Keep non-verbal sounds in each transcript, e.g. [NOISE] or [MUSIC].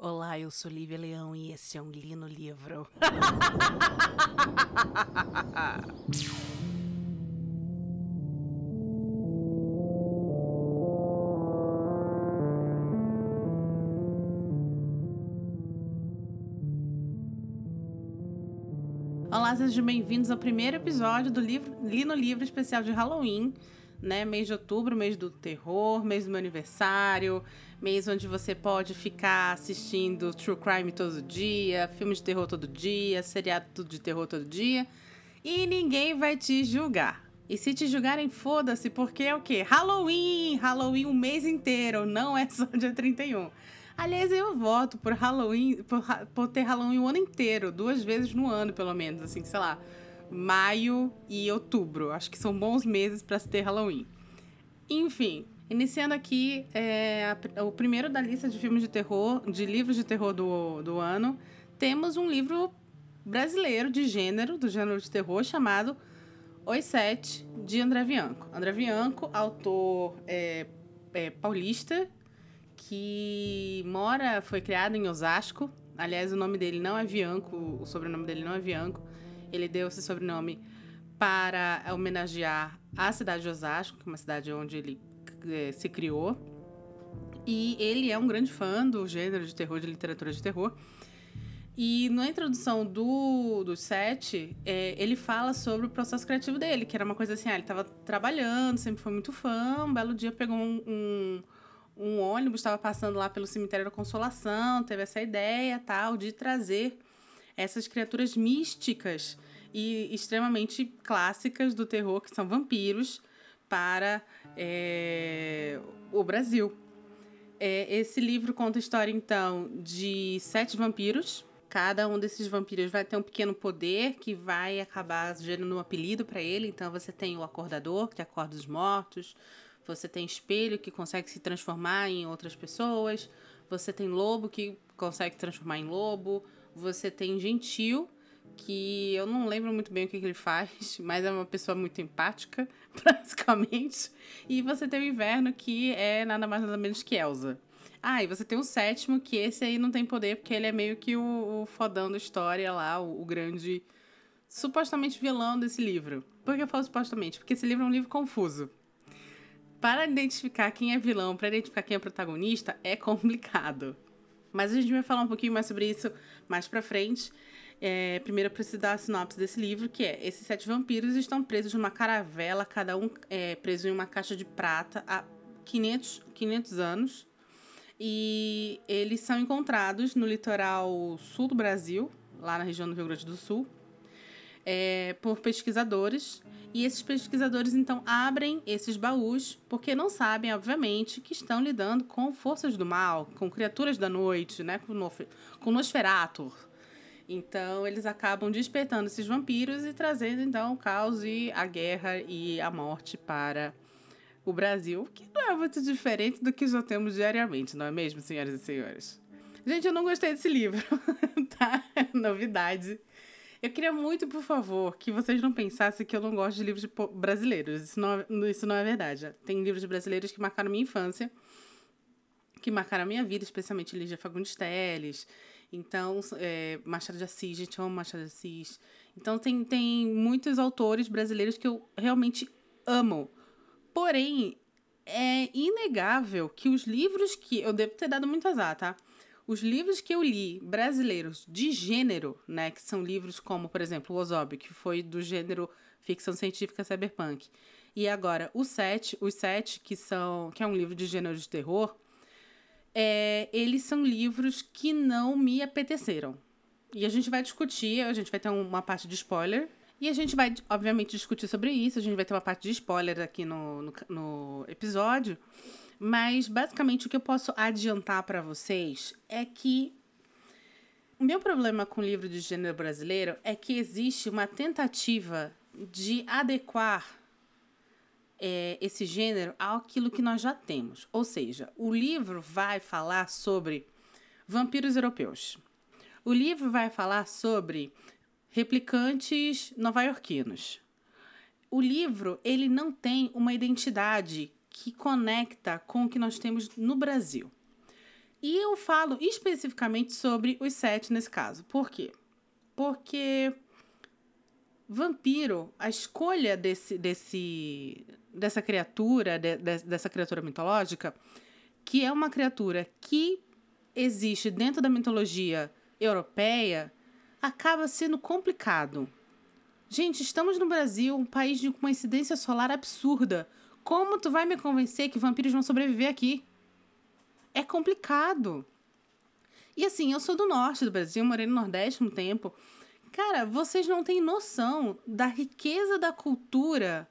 Olá, eu sou Lívia Leão e esse é um Lino Livro. Olá, sejam bem-vindos ao primeiro episódio do livro, Lino Livro especial de Halloween né? Mês de outubro, mês do terror, mês do meu aniversário, mês onde você pode ficar assistindo true crime todo dia, filme de terror todo dia, seriado de terror todo dia, e ninguém vai te julgar. E se te julgarem, foda-se, porque é o quê? Halloween! Halloween o mês inteiro, não é só dia 31. Aliás, eu voto por Halloween, por, por ter Halloween o ano inteiro, duas vezes no ano, pelo menos, assim, sei lá maio e outubro. Acho que são bons meses para se ter Halloween. Enfim, iniciando aqui é, a, o primeiro da lista de filmes de terror, de livros de terror do, do ano, temos um livro brasileiro de gênero, do gênero de terror, chamado Os Sete, de André Bianco. André Bianco, autor é, é, paulista, que mora, foi criado em Osasco. Aliás, o nome dele não é Bianco, o sobrenome dele não é Bianco. Ele deu esse sobrenome para homenagear a cidade de Osasco, que é uma cidade onde ele é, se criou. E ele é um grande fã do gênero de terror, de literatura de terror. E na introdução do, do set, é, ele fala sobre o processo criativo dele, que era uma coisa assim, ah, ele estava trabalhando, sempre foi muito fã, um belo dia pegou um, um, um ônibus, estava passando lá pelo cemitério da Consolação, teve essa ideia tal de trazer essas criaturas místicas e extremamente clássicas do terror, que são vampiros, para é, o Brasil. É, esse livro conta a história, então, de sete vampiros. Cada um desses vampiros vai ter um pequeno poder que vai acabar gerando um apelido para ele. Então, você tem o acordador, que acorda os mortos. Você tem espelho, que consegue se transformar em outras pessoas. Você tem lobo, que consegue transformar em lobo. Você tem Gentil, que eu não lembro muito bem o que, que ele faz, [LAUGHS] mas é uma pessoa muito empática, [LAUGHS] basicamente. E você tem o Inverno, que é nada mais nada menos que Elsa. Ah, e você tem o sétimo, que esse aí não tem poder, porque ele é meio que o, o fodão da história lá, o, o grande supostamente vilão desse livro. Por que eu falo supostamente? Porque esse livro é um livro confuso. Para identificar quem é vilão, para identificar quem é protagonista, é complicado. Mas a gente vai falar um pouquinho mais sobre isso mais pra frente. É, primeiro eu preciso dar a sinopse desse livro, que é: esses sete vampiros estão presos numa caravela, cada um é, preso em uma caixa de prata há 500, 500 anos. E eles são encontrados no litoral sul do Brasil, lá na região do Rio Grande do Sul, é, por pesquisadores. E esses pesquisadores então abrem esses baús porque não sabem, obviamente, que estão lidando com forças do mal, com criaturas da noite, né, com, no, com Nosferatu. Então eles acabam despertando esses vampiros e trazendo então o caos e a guerra e a morte para o Brasil, que não é muito diferente do que já temos diariamente, não é mesmo, senhoras e senhores? Gente, eu não gostei desse livro, [LAUGHS] tá? Novidade. Eu queria muito, por favor, que vocês não pensassem que eu não gosto de livros brasileiros. Isso não, é, isso não é verdade. Tem livros brasileiros que marcaram minha infância, que marcaram a minha vida, especialmente Lígia Fagundes Telles. Então, é, Machado de Assis, gente, eu amo Machado de Assis. Então, tem, tem muitos autores brasileiros que eu realmente amo. Porém, é inegável que os livros que. Eu devo ter dado muito azar, tá? Os livros que eu li brasileiros de gênero, né, que são livros como, por exemplo, o Ozob, que foi do gênero ficção científica cyberpunk, e agora o Sete, os Sete, que são que é um livro de gênero de terror, é, eles são livros que não me apeteceram. E a gente vai discutir, a gente vai ter uma parte de spoiler. E a gente vai, obviamente, discutir sobre isso. A gente vai ter uma parte de spoiler aqui no, no, no episódio. Mas basicamente o que eu posso adiantar para vocês é que o meu problema com o livro de gênero brasileiro é que existe uma tentativa de adequar é, esse gênero àquilo que nós já temos. Ou seja, o livro vai falar sobre vampiros europeus. O livro vai falar sobre replicantes nova-iorquinos. O livro ele não tem uma identidade que conecta com o que nós temos no Brasil. E eu falo especificamente sobre os sete nesse caso. Por quê? Porque vampiro, a escolha desse, desse, dessa criatura, de, de, dessa criatura mitológica, que é uma criatura que existe dentro da mitologia europeia, acaba sendo complicado. Gente, estamos no Brasil, um país de uma incidência solar absurda. Como tu vai me convencer que vampiros vão sobreviver aqui? É complicado. E assim, eu sou do norte do Brasil, morei no Nordeste um tempo. Cara, vocês não têm noção da riqueza da cultura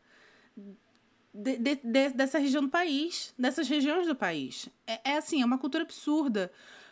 de, de, de, dessa região do país, dessas regiões do país. É, é assim, é uma cultura absurda.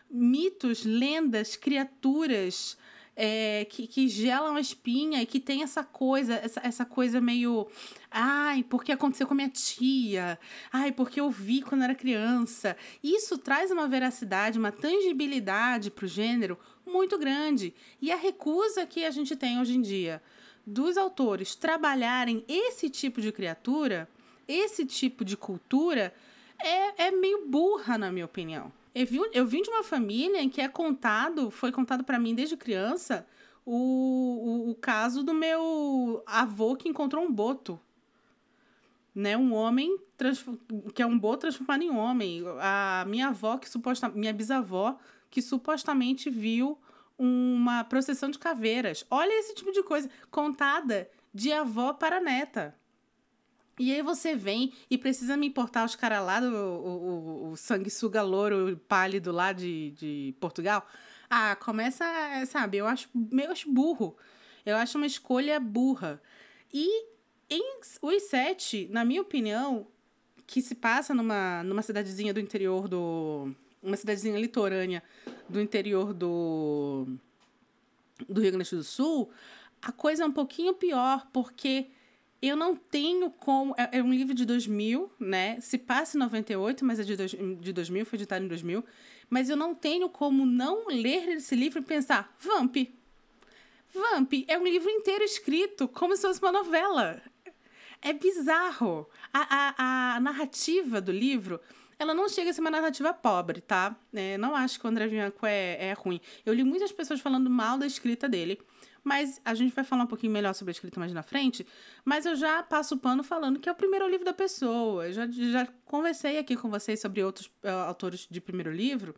Mitos, lendas, criaturas, é, que, que gelam a espinha e que tem essa coisa, essa, essa coisa meio. Ai, porque aconteceu com minha tia. Ai, porque eu vi quando era criança. Isso traz uma veracidade, uma tangibilidade para o gênero muito grande. E a recusa que a gente tem hoje em dia dos autores trabalharem esse tipo de criatura, esse tipo de cultura, é, é meio burra, na minha opinião. Eu, vi, eu vim de uma família em que é contado, foi contado para mim desde criança, o, o, o, caso do meu avô que encontrou um boto. Né, um homem que é um boto transformado em homem. A minha avó, que suposta, minha bisavó, que supostamente viu uma procissão de caveiras. Olha esse tipo de coisa contada de avó para neta. E aí você vem e precisa me importar os caras lá do o, o, o sanguessuga louro pálido lá de, de Portugal. Ah, começa, sabe, eu acho meio burro. Eu acho uma escolha burra. E em Os Sete, na minha opinião, que se passa numa, numa cidadezinha do interior do... Uma cidadezinha litorânea do interior do... Do Rio Grande do Sul, a coisa é um pouquinho pior, porque eu não tenho como. É, é, um livro de 2000, né? Se passa em 98, mas é de, dois, de 2000, foi editado em 2000. Mas eu não tenho como não ler esse livro e pensar: Vamp. Vamp é um livro inteiro escrito como se fosse uma novela. É bizarro. A, a, a narrativa do livro ela não chega a ser uma narrativa pobre, tá? É, não acho que o André Bianco é, é ruim. Eu li muitas pessoas falando mal da escrita dele mas a gente vai falar um pouquinho melhor sobre a escrita mais na frente. Mas eu já passo o pano falando que é o primeiro livro da pessoa. Eu já, já conversei aqui com vocês sobre outros uh, autores de primeiro livro,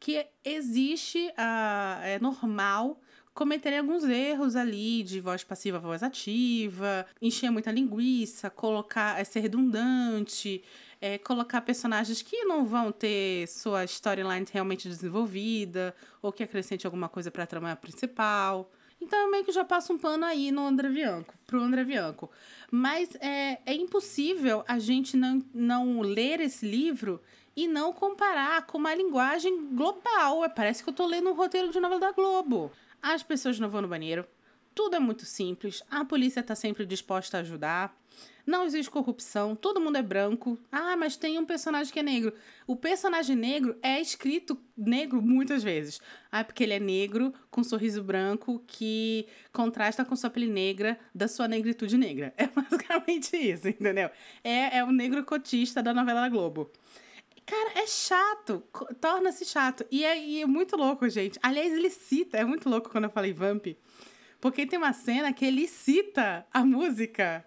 que existe, uh, é normal cometerem alguns erros ali de voz passiva, voz ativa, encher muita linguiça, colocar, é, ser redundante, é, colocar personagens que não vão ter sua storyline realmente desenvolvida ou que acrescente alguma coisa para a trama principal. Então eu meio que já passo um pano aí no André Bianco, pro André Bianco. Mas é, é impossível a gente não, não ler esse livro e não comparar com uma linguagem global. É, parece que eu tô lendo um roteiro de novela da Globo. As pessoas não vão no banheiro, tudo é muito simples, a polícia está sempre disposta a ajudar. Não existe corrupção, todo mundo é branco. Ah, mas tem um personagem que é negro. O personagem negro é escrito negro muitas vezes. Ah, porque ele é negro, com um sorriso branco, que contrasta com sua pele negra, da sua negritude negra. [LAUGHS] É basicamente isso, entendeu? É, é o negro cotista da novela da Globo. Cara, é chato, torna-se chato. E é, e é muito louco, gente. Aliás, ele cita, é muito louco quando eu falei Vamp, porque tem uma cena que ele cita a música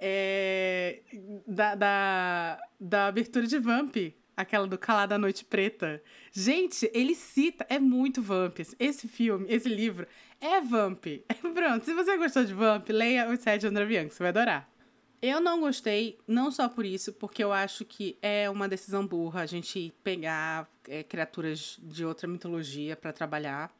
é, da, da, da abertura de Vamp, aquela do Calada Noite Preta. Gente, ele cita, é muito Vamp. Esse filme, esse livro é Vamp. [LAUGHS] Pronto, se você gostou de Vamp, leia o Sete André Bianco, você vai adorar. Eu não gostei, não só por isso, porque eu acho que é uma decisão burra a gente pegar é, criaturas de outra mitologia para trabalhar.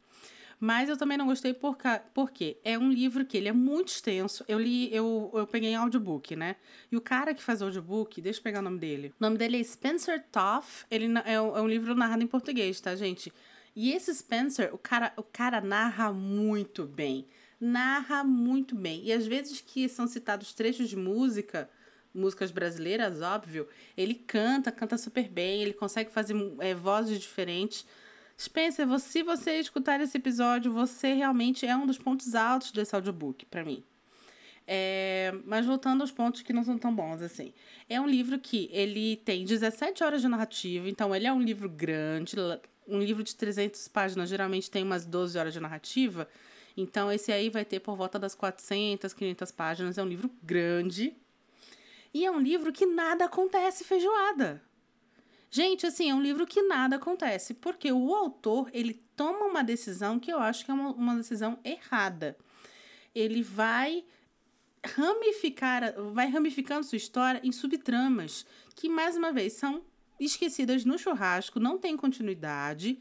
Mas eu também não gostei por porque é um livro que ele é muito extenso. Eu li, eu, eu peguei em audiobook, né? E o cara que faz audiobook, deixa eu pegar o nome dele. O nome dele é Spencer Toff. Ele é um, é um livro narrado em português, tá, gente? E esse Spencer, o cara, o cara narra muito bem. Narra muito bem. E às vezes que são citados trechos de música, músicas brasileiras, óbvio, ele canta, canta super bem, ele consegue fazer é, vozes diferentes. Spencer, se você escutar esse episódio, você realmente é um dos pontos altos desse audiobook, para mim. É, mas voltando aos pontos que não são tão bons, assim. É um livro que ele tem 17 horas de narrativa, então ele é um livro grande, um livro de 300 páginas geralmente tem umas 12 horas de narrativa. Então, esse aí vai ter por volta das 400, 500 páginas. É um livro grande. E é um livro que nada acontece feijoada. Gente, assim, é um livro que nada acontece. Porque o autor, ele toma uma decisão que eu acho que é uma, uma decisão errada. Ele vai ramificar, vai ramificando sua história em subtramas que, mais uma vez, são esquecidas no churrasco, não tem continuidade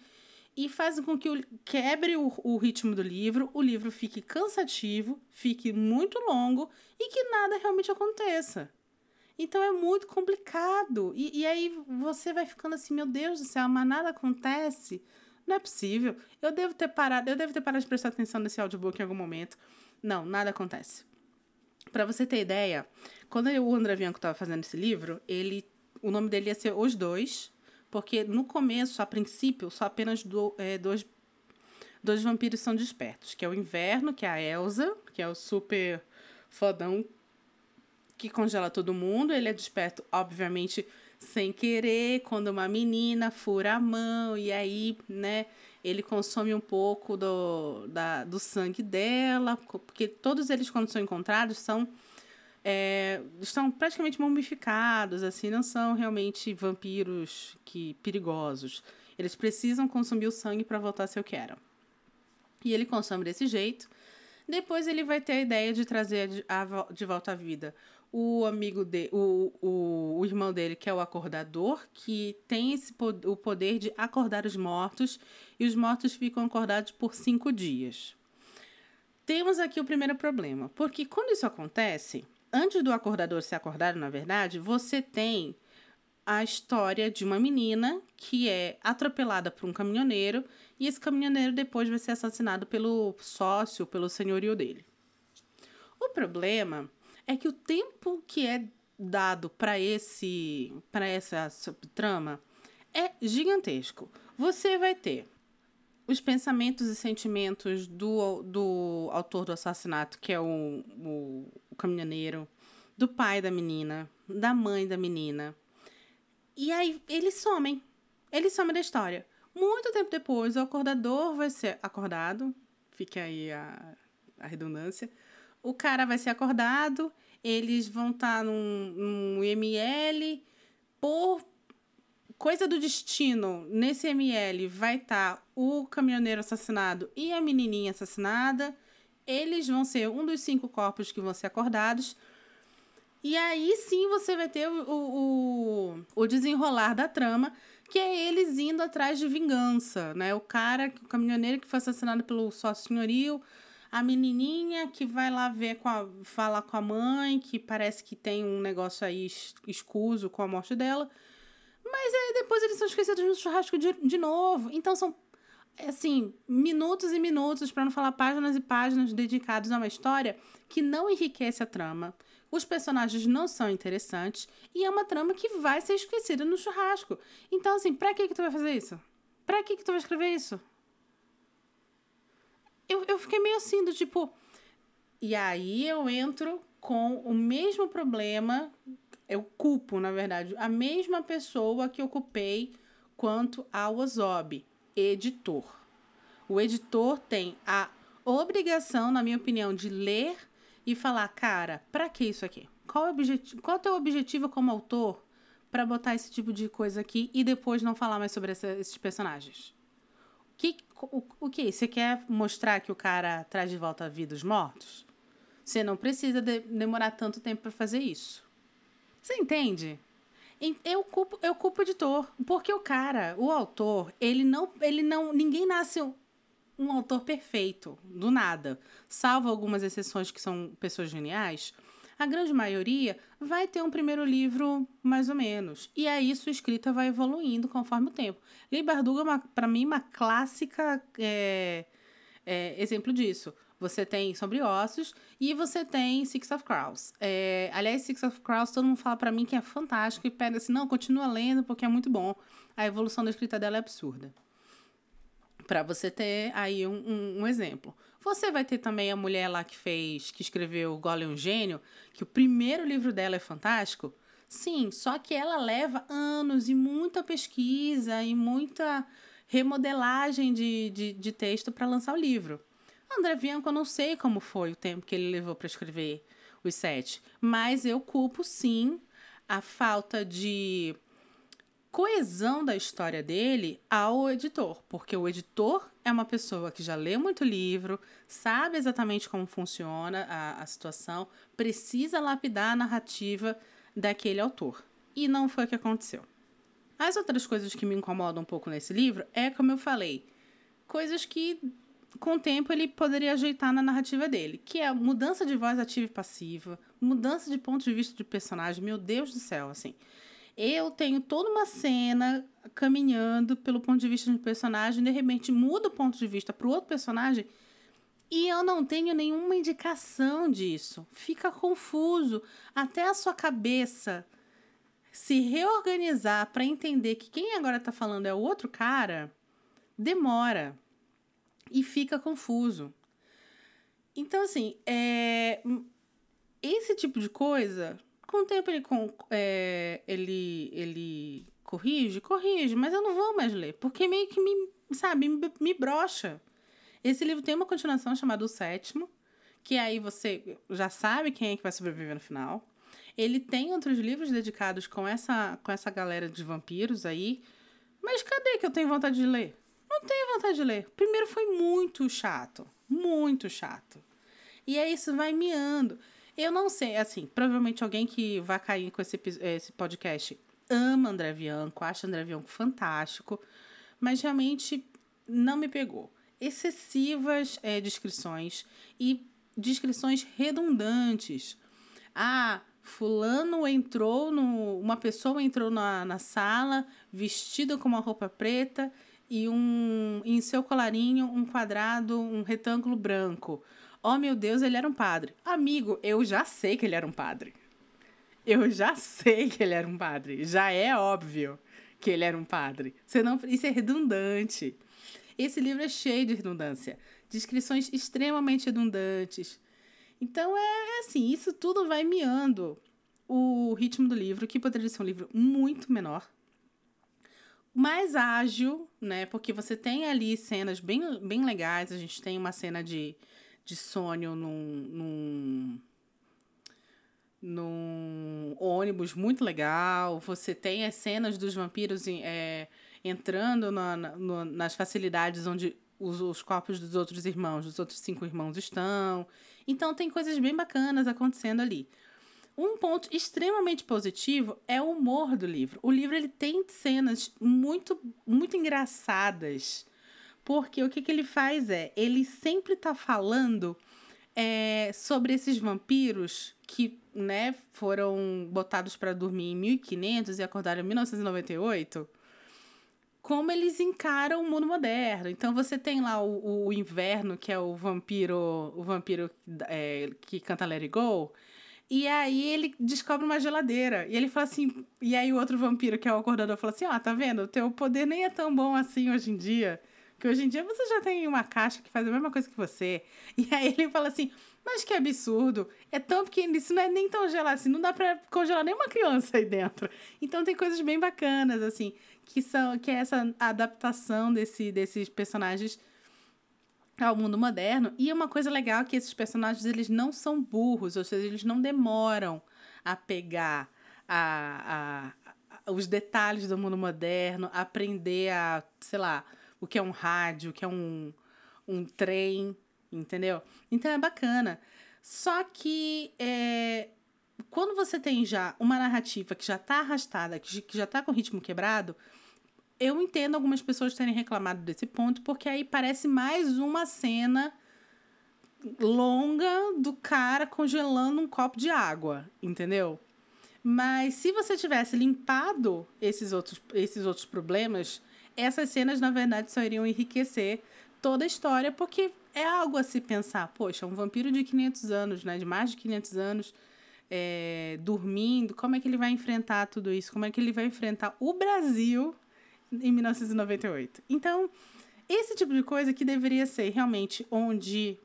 e fazem com que o, quebre o, o ritmo do livro, o livro fique cansativo, fique muito longo e que nada realmente aconteça. Então é muito complicado. E, e aí você vai ficando assim, meu Deus do céu, mas nada acontece. Não é possível. Eu devo ter parado, eu devo ter parado de prestar atenção nesse audiobook em algum momento. Não, nada acontece. Para você ter ideia, quando o André Bianco estava fazendo esse livro, ele, o nome dele ia ser Os Dois, porque no começo, a princípio, só apenas do, é, dois, dois vampiros são despertos, que é o Inverno, que é a Elsa, que é o super fodão que congela todo mundo. Ele é desperto, obviamente, sem querer, quando uma menina fura a mão e aí, né, ele consome um pouco do, da, do sangue dela, porque todos eles, quando são encontrados, são é, estão praticamente mumificados, assim, não são realmente vampiros que perigosos. Eles precisam consumir o sangue para voltar a ser o que eram. E ele consome desse jeito. Depois ele vai ter a ideia de trazer de, de volta à vida o amigo de, o, o, o irmão dele, que é o acordador, que tem esse, o poder de acordar os mortos, e os mortos ficam acordados por cinco dias. Temos aqui o primeiro problema, porque quando isso acontece, antes do acordador ser acordado, na verdade, você tem a história de uma menina que é atropelada por um caminhoneiro e esse caminhoneiro depois vai ser assassinado pelo sócio, pelo senhorio dele. O problema é que o tempo que é dado para esse para essa trama é gigantesco. Você vai ter os pensamentos e sentimentos do, do autor do assassinato, que é o, o, o caminhoneiro, do pai da menina, da mãe da menina. E aí eles somem. Eles somem da história. Muito tempo depois, o acordador vai ser acordado. Fica aí a, a redundância. O cara vai ser acordado. Eles vão estar tá num, num ML por coisa do destino, nesse ML vai estar tá o caminhoneiro assassinado e a menininha assassinada. Eles vão ser um dos cinco corpos que vão ser acordados. E aí sim você vai ter o, o, o desenrolar da trama, que é eles indo atrás de vingança, né? O cara, o caminhoneiro que foi assassinado pelo sócio senhorio, a menininha que vai lá ver com a, falar com a mãe, que parece que tem um negócio aí escuso com a morte dela. Mas aí depois eles são esquecidos no churrasco de, de novo. Então são, assim, minutos e minutos, para não falar páginas e páginas dedicados a uma história que não enriquece a trama. Os personagens não são interessantes e é uma trama que vai ser esquecida no churrasco. Então, assim, pra que, que tu vai fazer isso? Pra que, que tu vai escrever isso? Eu, eu fiquei meio assim, do tipo. E aí eu entro com o mesmo problema eu culpo, na verdade, a mesma pessoa que ocupei quanto ao Ozob, editor. O editor tem a obrigação, na minha opinião, de ler e falar, cara, para que isso aqui? Qual é o objetivo, qual é o teu objetivo como autor para botar esse tipo de coisa aqui e depois não falar mais sobre essa, esses personagens? Que, o, o que? Você quer mostrar que o cara traz de volta a vida os mortos? Você não precisa de, demorar tanto tempo para fazer isso. Você entende? Eu culpo, eu culpo o editor, porque o cara, o autor, ele não, ele não, ninguém nasce um, um autor perfeito do nada, salvo algumas exceções que são pessoas geniais. A grande maioria vai ter um primeiro livro mais ou menos. E aí sua escrita vai evoluindo conforme o tempo. Lee Bardugo é, para mim, uma clássica é, é, exemplo disso. Você tem Sobre Ossos e você tem Six of Crows. É, aliás, Six of Crows, todo mundo fala para mim que é fantástico e pega assim, não, continua lendo porque é muito bom. A evolução da escrita dela é absurda. Para você ter aí um, um, um, exemplo. Você vai ter também a mulher lá que fez, que escreveu Golem Gênio, que o primeiro livro dela é fantástico. Sim, só que ela leva anos e muita pesquisa e muita remodelagem de, de, de texto para lançar o livro. André Bianco, eu não sei como foi o tempo que ele levou para escrever os sete, mas eu culpo sim a falta de coesão da história dele ao editor, porque o editor é uma pessoa que já lê muito livro, sabe exatamente como funciona a, a situação, precisa lapidar a narrativa daquele autor. E não foi o que aconteceu. As outras coisas que me incomodam um pouco nesse livro é, como eu falei, coisas que com o tempo ele poderia ajeitar na narrativa dele, que é a mudança de voz ativa e passiva, mudança de ponto de vista de personagem, meu Deus do céu, assim. Eu tenho toda uma cena caminhando pelo ponto de vista de um personagem, de repente muda o ponto de vista para o outro personagem e eu não tenho nenhuma indicação disso. Fica confuso. Até a sua cabeça se reorganizar para entender que quem agora está falando é o outro cara, demora e fica confuso. Então, assim, é... esse tipo de coisa com o tempo ele, com, é, ele, ele corrige, corrige, mas eu não vou mais ler, porque meio que me, sabe, me, me brocha. Esse livro tem uma continuação chamada O Sétimo, que aí você já sabe quem é que vai sobreviver no final. Ele tem outros livros dedicados com essa, com essa galera de vampiros aí, mas cadê que eu tenho vontade de ler? Não tenho vontade de ler. Primeiro foi muito chato, muito chato. E aí isso vai miando. Eu não sei, assim, provavelmente alguém que vai cair com esse, esse podcast ama André Bianco, acha André Bianco fantástico, mas realmente não me pegou. Excessivas é, descrições e descrições redundantes. Ah, fulano entrou no. Uma pessoa entrou na, na sala vestida com uma roupa preta e um em seu colarinho um quadrado, um retângulo branco. Oh, meu Deus, ele era um padre. Amigo, eu já sei que ele era um padre. Eu já sei que ele era um padre. Já é óbvio que ele era um padre. Você não, isso é redundante. Esse livro é cheio de redundância. Descrições extremamente redundantes. Então, é, é assim, isso tudo vai miando o ritmo do livro, que poderia ser um livro muito menor, mais ágil, né? Porque você tem ali cenas bem, bem legais. A gente tem uma cena de de sonho num, num, num ônibus muito legal. Você tem as cenas dos vampiros é, entrando na, na, nas facilidades onde os, os corpos dos outros irmãos, dos outros cinco irmãos estão. Então tem coisas bem bacanas acontecendo ali. Um ponto extremamente positivo é o humor do livro. O livro ele tem cenas muito muito engraçadas porque o que, que ele faz é, ele sempre tá falando é, sobre esses vampiros que, né, foram botados para dormir em 1500 e acordaram em 1998 como eles encaram o mundo moderno. Então você tem lá o, o inverno, que é o vampiro, o vampiro é, que canta Let It Go. E aí ele descobre uma geladeira. E ele fala assim. E aí o outro vampiro, que é o acordador, fala assim: Ó, oh, tá vendo? O teu poder nem é tão bom assim hoje em dia. Que hoje em dia você já tem uma caixa que faz a mesma coisa que você. E aí ele fala assim: Mas que absurdo! É tão pequeno, isso não é nem tão gelado assim, não dá pra congelar nem uma criança aí dentro. Então tem coisas bem bacanas, assim, que são que é essa adaptação desse, desses personagens ao mundo moderno. E uma coisa legal é que esses personagens eles não são burros, ou seja, eles não demoram a pegar a, a, a os detalhes do mundo moderno, aprender a, sei lá, o que é um rádio, o que é um, um trem, entendeu? Então é bacana. Só que é, quando você tem já uma narrativa que já está arrastada, que, já está com ritmo quebrado, eu entendo algumas pessoas terem reclamado desse ponto, porque aí parece mais uma cena longa do cara congelando um copo de água, entendeu? Mas se você tivesse limpado esses outros, esses outros problemas essas cenas, na verdade, só iriam enriquecer toda a história, porque é algo a se pensar. Poxa, um vampiro de 500 anos, né? De mais de 500 anos, é, dormindo, como é que ele vai enfrentar tudo isso? Como é que ele vai enfrentar o Brasil em 1998? Então, esse tipo de coisa que deveria ser realmente onde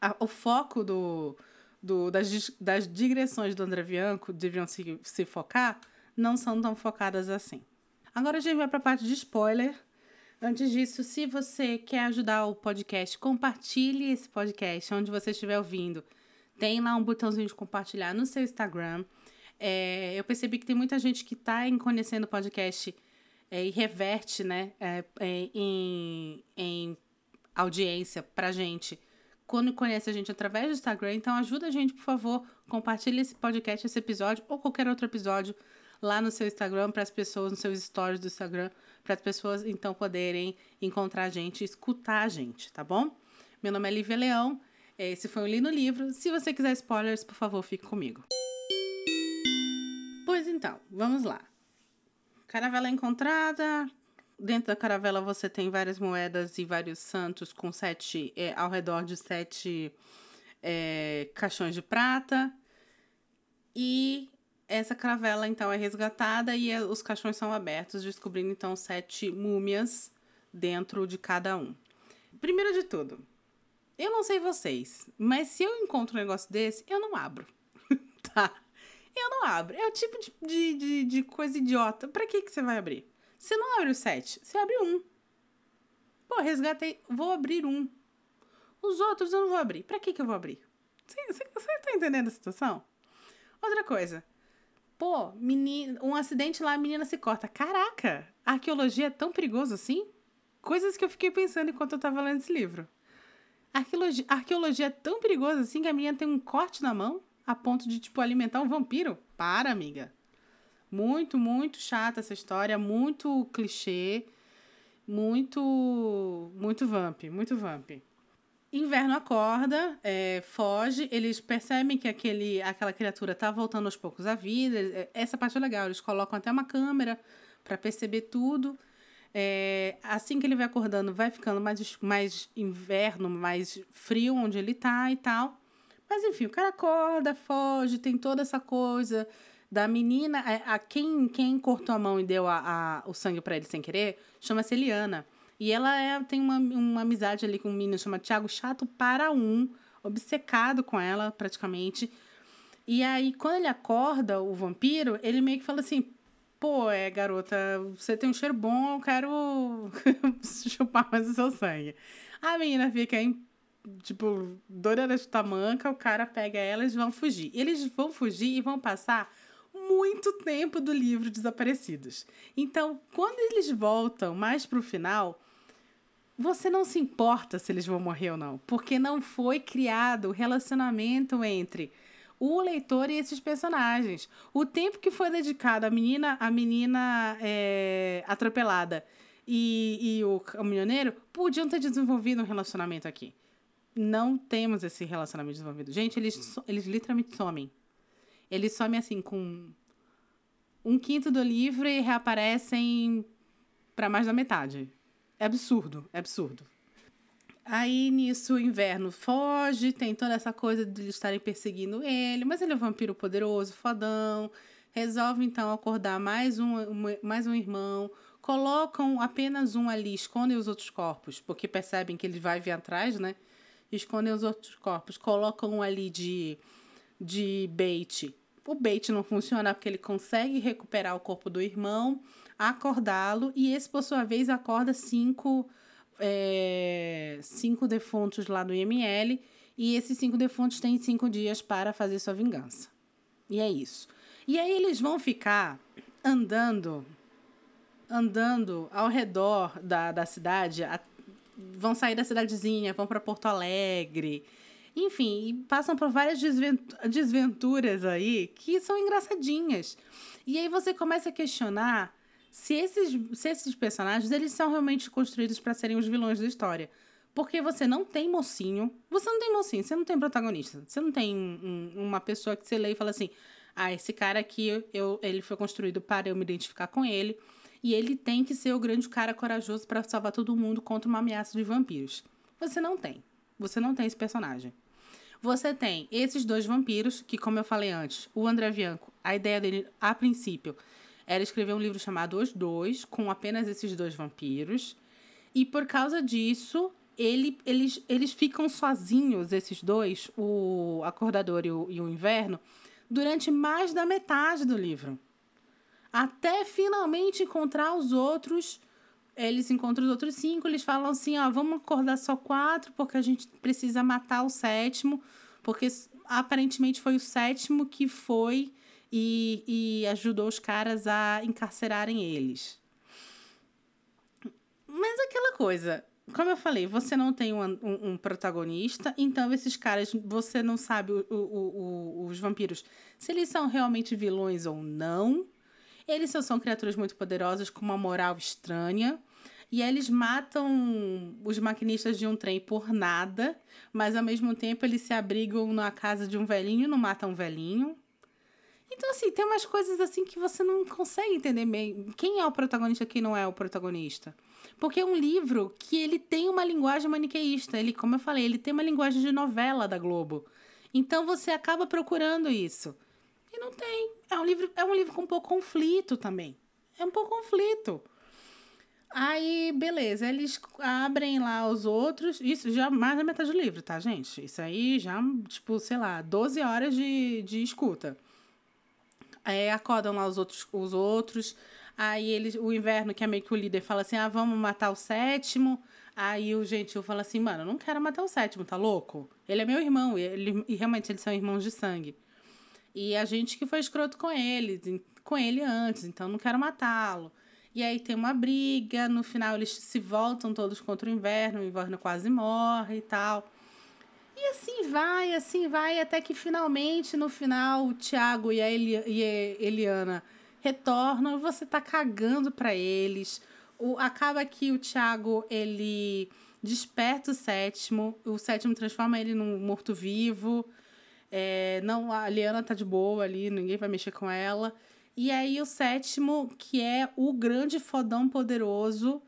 a, o foco do, do, das, das digressões do André Bianco deviam se, se focar, não são tão focadas assim. Agora a gente vai para a parte de spoiler. Antes disso, se você quer ajudar o podcast, compartilhe esse podcast onde você estiver ouvindo. Tem lá um botãozinho de compartilhar no seu Instagram. É, eu percebi que tem muita gente que está conhecendo o podcast é, e reverte né, é, é, em, em audiência pra gente quando conhece a gente através do Instagram. Então ajuda a gente, por favor, compartilhe esse podcast, esse episódio ou qualquer outro episódio lá no seu Instagram para as pessoas, nos seus stories do Instagram, para as pessoas então poderem encontrar a gente escutar a gente, tá bom? Meu nome é Lívia Leão, esse foi o Lino Livro. Se você quiser spoilers, por favor, fique comigo. Pois então, vamos lá. Caravela encontrada. Dentro da caravela você tem várias moedas e vários santos com sete, é, ao redor de sete é, caixões de prata. E essa caravela então é resgatada e é, os caixões são abertos, descobrindo então sete múmias dentro de cada um. Primeiro de tudo, eu não sei vocês, mas se eu encontro um negócio desse, eu não abro. [LAUGHS] tá? Eu não abro. É o tipo de, de, de, de coisa idiota. Pra que, que você vai abrir? Você não abre o sete, você abre um. Pô, resgatei, vou abrir um. Os outros eu não vou abrir. Pra que, que eu vou abrir? Você, você, você tá entendendo a situação? Outra coisa, Pô, menina, um acidente lá, a menina se corta. Caraca, a arqueologia é tão perigoso assim? Coisas que eu fiquei pensando enquanto eu tava lendo esse livro. A arqueologia, arqueologia é tão perigosa assim que a menina tem um corte na mão a ponto de, tipo, alimentar um vampiro? Para, amiga. Muito, muito chata essa história, muito clichê, muito, muito vamp, muito vamp. Inverno acorda, é, foge, eles percebem que aquele, aquela criatura tá voltando aos poucos à vida. É, essa parte é legal, eles colocam até uma câmera para perceber tudo. É, assim que ele vai acordando, vai ficando mais, mais inverno, mais frio onde ele tá e tal. Mas enfim, o cara acorda, foge, tem toda essa coisa da menina. A, é, a quem, quem cortou a mão e deu a, a o sangue para ele sem querer chama-se Eliana. E ela é, tem uma, uma amizade ali com um menino chamado Thiago Chato para um, obcecado com ela, praticamente. E aí, quando ele acorda, o vampiro, ele meio que fala assim: pô, é, garota, você tem um cheiro bom, eu quero [LAUGHS] chupar mais o seu sangue. A menina fica, tipo, doida de tamanca, o cara pega ela e eles vão fugir. Eles vão fugir e vão passar muito tempo do livro Desaparecidos. Então, quando eles voltam mais pro final, você não se importa se eles vão morrer ou não, porque não foi criado o relacionamento entre o leitor e esses personagens. O tempo que foi dedicado à menina, a menina é, atropelada e, e o caminhoneiro podiam ter desenvolvido um relacionamento aqui. Não temos esse relacionamento desenvolvido. Gente, eles, eles literalmente somem. Eles somem assim com um quinto do livro e reaparecem para mais da metade. É absurdo, é absurdo. Aí nisso o inverno foge, tem toda essa coisa de estarem perseguindo ele, mas ele é um vampiro poderoso, fodão. Resolve então acordar mais um, mais um irmão, colocam apenas um ali, escondem os outros corpos, porque percebem que ele vai vir atrás, né? Escondem os outros corpos, colocam um ali de, de bait. O bait não funciona porque ele consegue recuperar o corpo do irmão, acordá-lo e esse, por sua vez, acorda cinco, é, cinco defuntos lá do IML e esses cinco defuntos têm cinco dias para fazer sua vingança. E é isso. E aí eles vão ficar andando, andando ao redor da, da cidade, a, vão sair da cidadezinha, vão para Porto Alegre, enfim, passam por várias desventuras aí que são engraçadinhas. E aí você começa a questionar se esses, se esses personagens eles são realmente construídos para serem os vilões da história. Porque você não tem mocinho, você não tem mocinho, você não tem protagonista, você não tem um, uma pessoa que você lê e fala assim: ah, esse cara aqui, eu, ele foi construído para eu me identificar com ele, e ele tem que ser o grande cara corajoso para salvar todo mundo contra uma ameaça de vampiros. Você não tem. Você não tem esse personagem. Você tem esses dois vampiros, que, como eu falei antes, o André Bianco, a ideia dele, a princípio, era escrever um livro chamado Os Dois, com apenas esses dois vampiros. E por causa disso, ele, eles, eles ficam sozinhos, esses dois, o Acordador e o, e o Inverno, durante mais da metade do livro. Até finalmente encontrar os outros eles encontram os outros cinco, eles falam assim, ó, vamos acordar só quatro, porque a gente precisa matar o sétimo, porque aparentemente foi o sétimo que foi e, e ajudou os caras a encarcerarem eles. Mas aquela coisa, como eu falei, você não tem um, um, um, protagonista, então esses caras, você não sabe o, o, o, os vampiros se eles são realmente vilões ou não. Eles só são criaturas muito poderosas com uma moral estranha. E eles matam os maquinistas de um trem por nada, mas ao mesmo tempo eles se abrigam na casa de um velhinho e não matam um velhinho. Então, assim, tem umas coisas assim que você não consegue entender bem. Quem é o protagonista quem não é o protagonista. Porque é um livro que ele tem uma linguagem maniqueísta. Ele, como eu falei, ele tem uma linguagem de novela da Globo. Então você acaba procurando isso. E não tem. É um livro, é um livro com um pouco conflito também. É um pouco conflito. Aí, beleza, eles abrem lá os outros. Isso já mais da metade do livro, tá, gente? Isso aí já, tipo, sei lá, 12 horas de, de escuta. Aí acordam lá os outros, os outros. Aí eles, o inverno, que é meio que o líder, fala assim: ah, vamos matar o sétimo. Aí o gentil fala assim: mano, eu não quero matar o sétimo, tá louco? Ele é meu irmão, ele, e realmente eles são irmãos de sangue. E a gente que foi escroto com ele, com ele antes, então não quero matá-lo. E aí tem uma briga, no final eles se voltam todos contra o inverno, o inverno quase morre e tal. E assim vai, assim vai, até que finalmente, no final, o Tiago e a, Eli e a Eliana retornam e você tá cagando para eles. O, acaba que o Tiago, ele desperta o sétimo, o sétimo transforma ele num morto-vivo. É, não, a Eliana tá de boa ali, ninguém vai mexer com ela. E aí o sétimo, que é o grande fodão poderoso,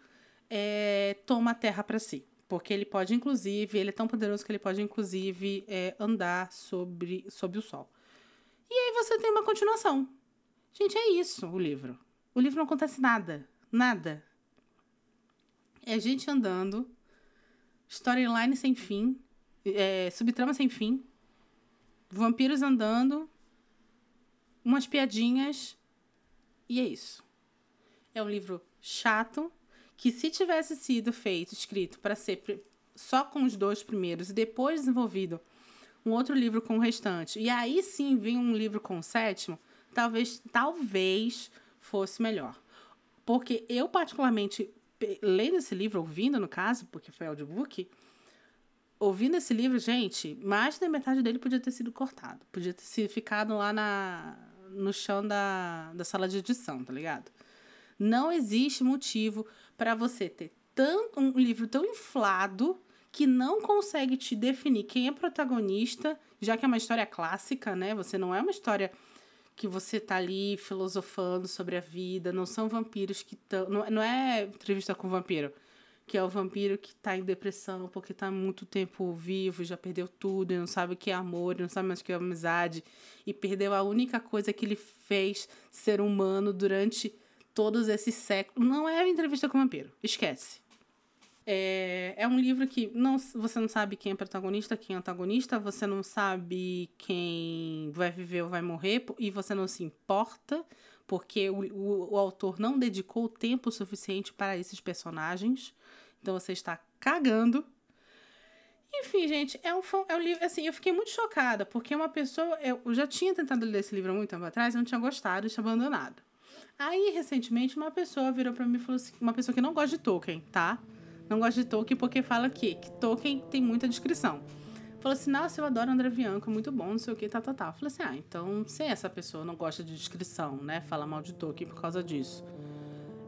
é, toma a terra para si. Porque ele pode, inclusive, ele é tão poderoso que ele pode, inclusive, é, andar sobre, sobre o sol. E aí você tem uma continuação. Gente, é isso o livro. O livro não acontece nada. Nada. É gente andando, storyline sem fim, é, subtrama sem fim, vampiros andando, umas piadinhas e é isso. É um livro chato que se tivesse sido feito, escrito para ser só com os dois primeiros e depois desenvolvido um outro livro com o restante, e aí sim vir um livro com o sétimo, talvez talvez fosse melhor. Porque eu particularmente lendo esse livro, ouvindo no caso, porque foi audiobook, ouvindo esse livro, gente, mais da metade dele podia ter sido cortado. Podia ter sido ficado lá na, no chão da, da sala de edição, tá ligado? Não existe motivo para você ter tanto, um livro tão inflado que não consegue te definir quem é protagonista, já que é uma história clássica, né? Você não é uma história que você tá ali filosofando sobre a vida, não são vampiros que estão. Não, não é entrevista com vampiro que é o vampiro que tá em depressão porque tá muito tempo vivo, já perdeu tudo, e não sabe o que é amor, não sabe mais o que é amizade, e perdeu a única coisa que ele fez ser humano durante todos esses séculos. Não é entrevista com o vampiro, esquece. É, é um livro que não, você não sabe quem é protagonista, quem é antagonista, você não sabe quem vai viver ou vai morrer, e você não se importa, porque o, o, o autor não dedicou tempo suficiente para esses personagens. Então você está cagando. Enfim, gente, é um, é um livro. Assim, eu fiquei muito chocada, porque uma pessoa. Eu já tinha tentado ler esse livro há muito tempo atrás, eu não tinha gostado e tinha abandonado. Aí, recentemente, uma pessoa virou para mim e falou assim: uma pessoa que não gosta de Tolkien, tá? Não gosta de Tolkien porque fala que, que Tolkien tem muita descrição. Falou assim: nossa, eu adoro André Bianco, é muito bom, não sei o que, tá, tá, tá. falei assim: ah, então se essa pessoa não gosta de descrição, né? Fala mal de Tolkien por causa disso.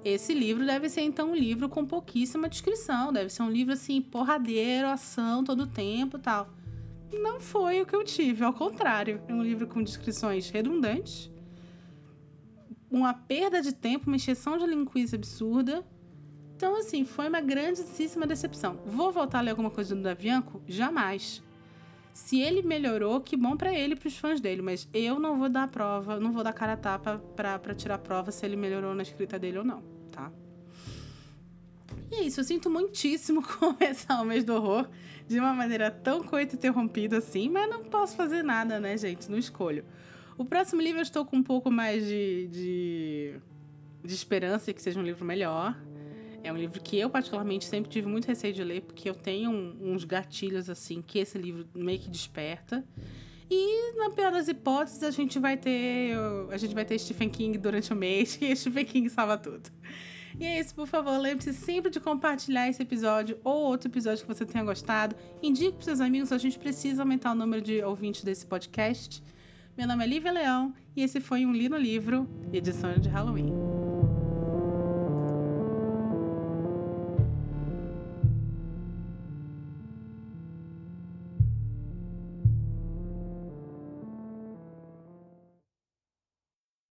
Esse livro deve ser então um livro com pouquíssima descrição, deve ser um livro assim, porradeiro, ação todo tempo tal. Não foi o que eu tive, ao contrário. É um livro com descrições redundantes, uma perda de tempo, uma encheção de linguiça absurda. Então, assim, foi uma grandíssima decepção. Vou voltar a ler alguma coisa do Davianco? Jamais. Se ele melhorou, que bom para ele e pros fãs dele, mas eu não vou dar prova, não vou dar cara a tapa pra tirar prova se ele melhorou na escrita dele ou não, tá? E é isso, eu sinto muitíssimo começar o mês do horror de uma maneira tão coito interrompida assim, mas não posso fazer nada, né, gente? Não escolho. O próximo livro eu estou com um pouco mais de, de, de esperança que seja um livro melhor. É um livro que eu, particularmente, sempre tive muito receio de ler, porque eu tenho um, uns gatilhos, assim, que esse livro meio que desperta. E, na pior das hipóteses, a gente vai ter. A gente vai ter Stephen King durante o mês, [LAUGHS] e Stephen King salva tudo. E é isso, por favor, lembre-se sempre de compartilhar esse episódio ou outro episódio que você tenha gostado. Indique para seus amigos, a gente precisa aumentar o número de ouvintes desse podcast. Meu nome é Lívia Leão e esse foi um Li no Livro, edição de Halloween.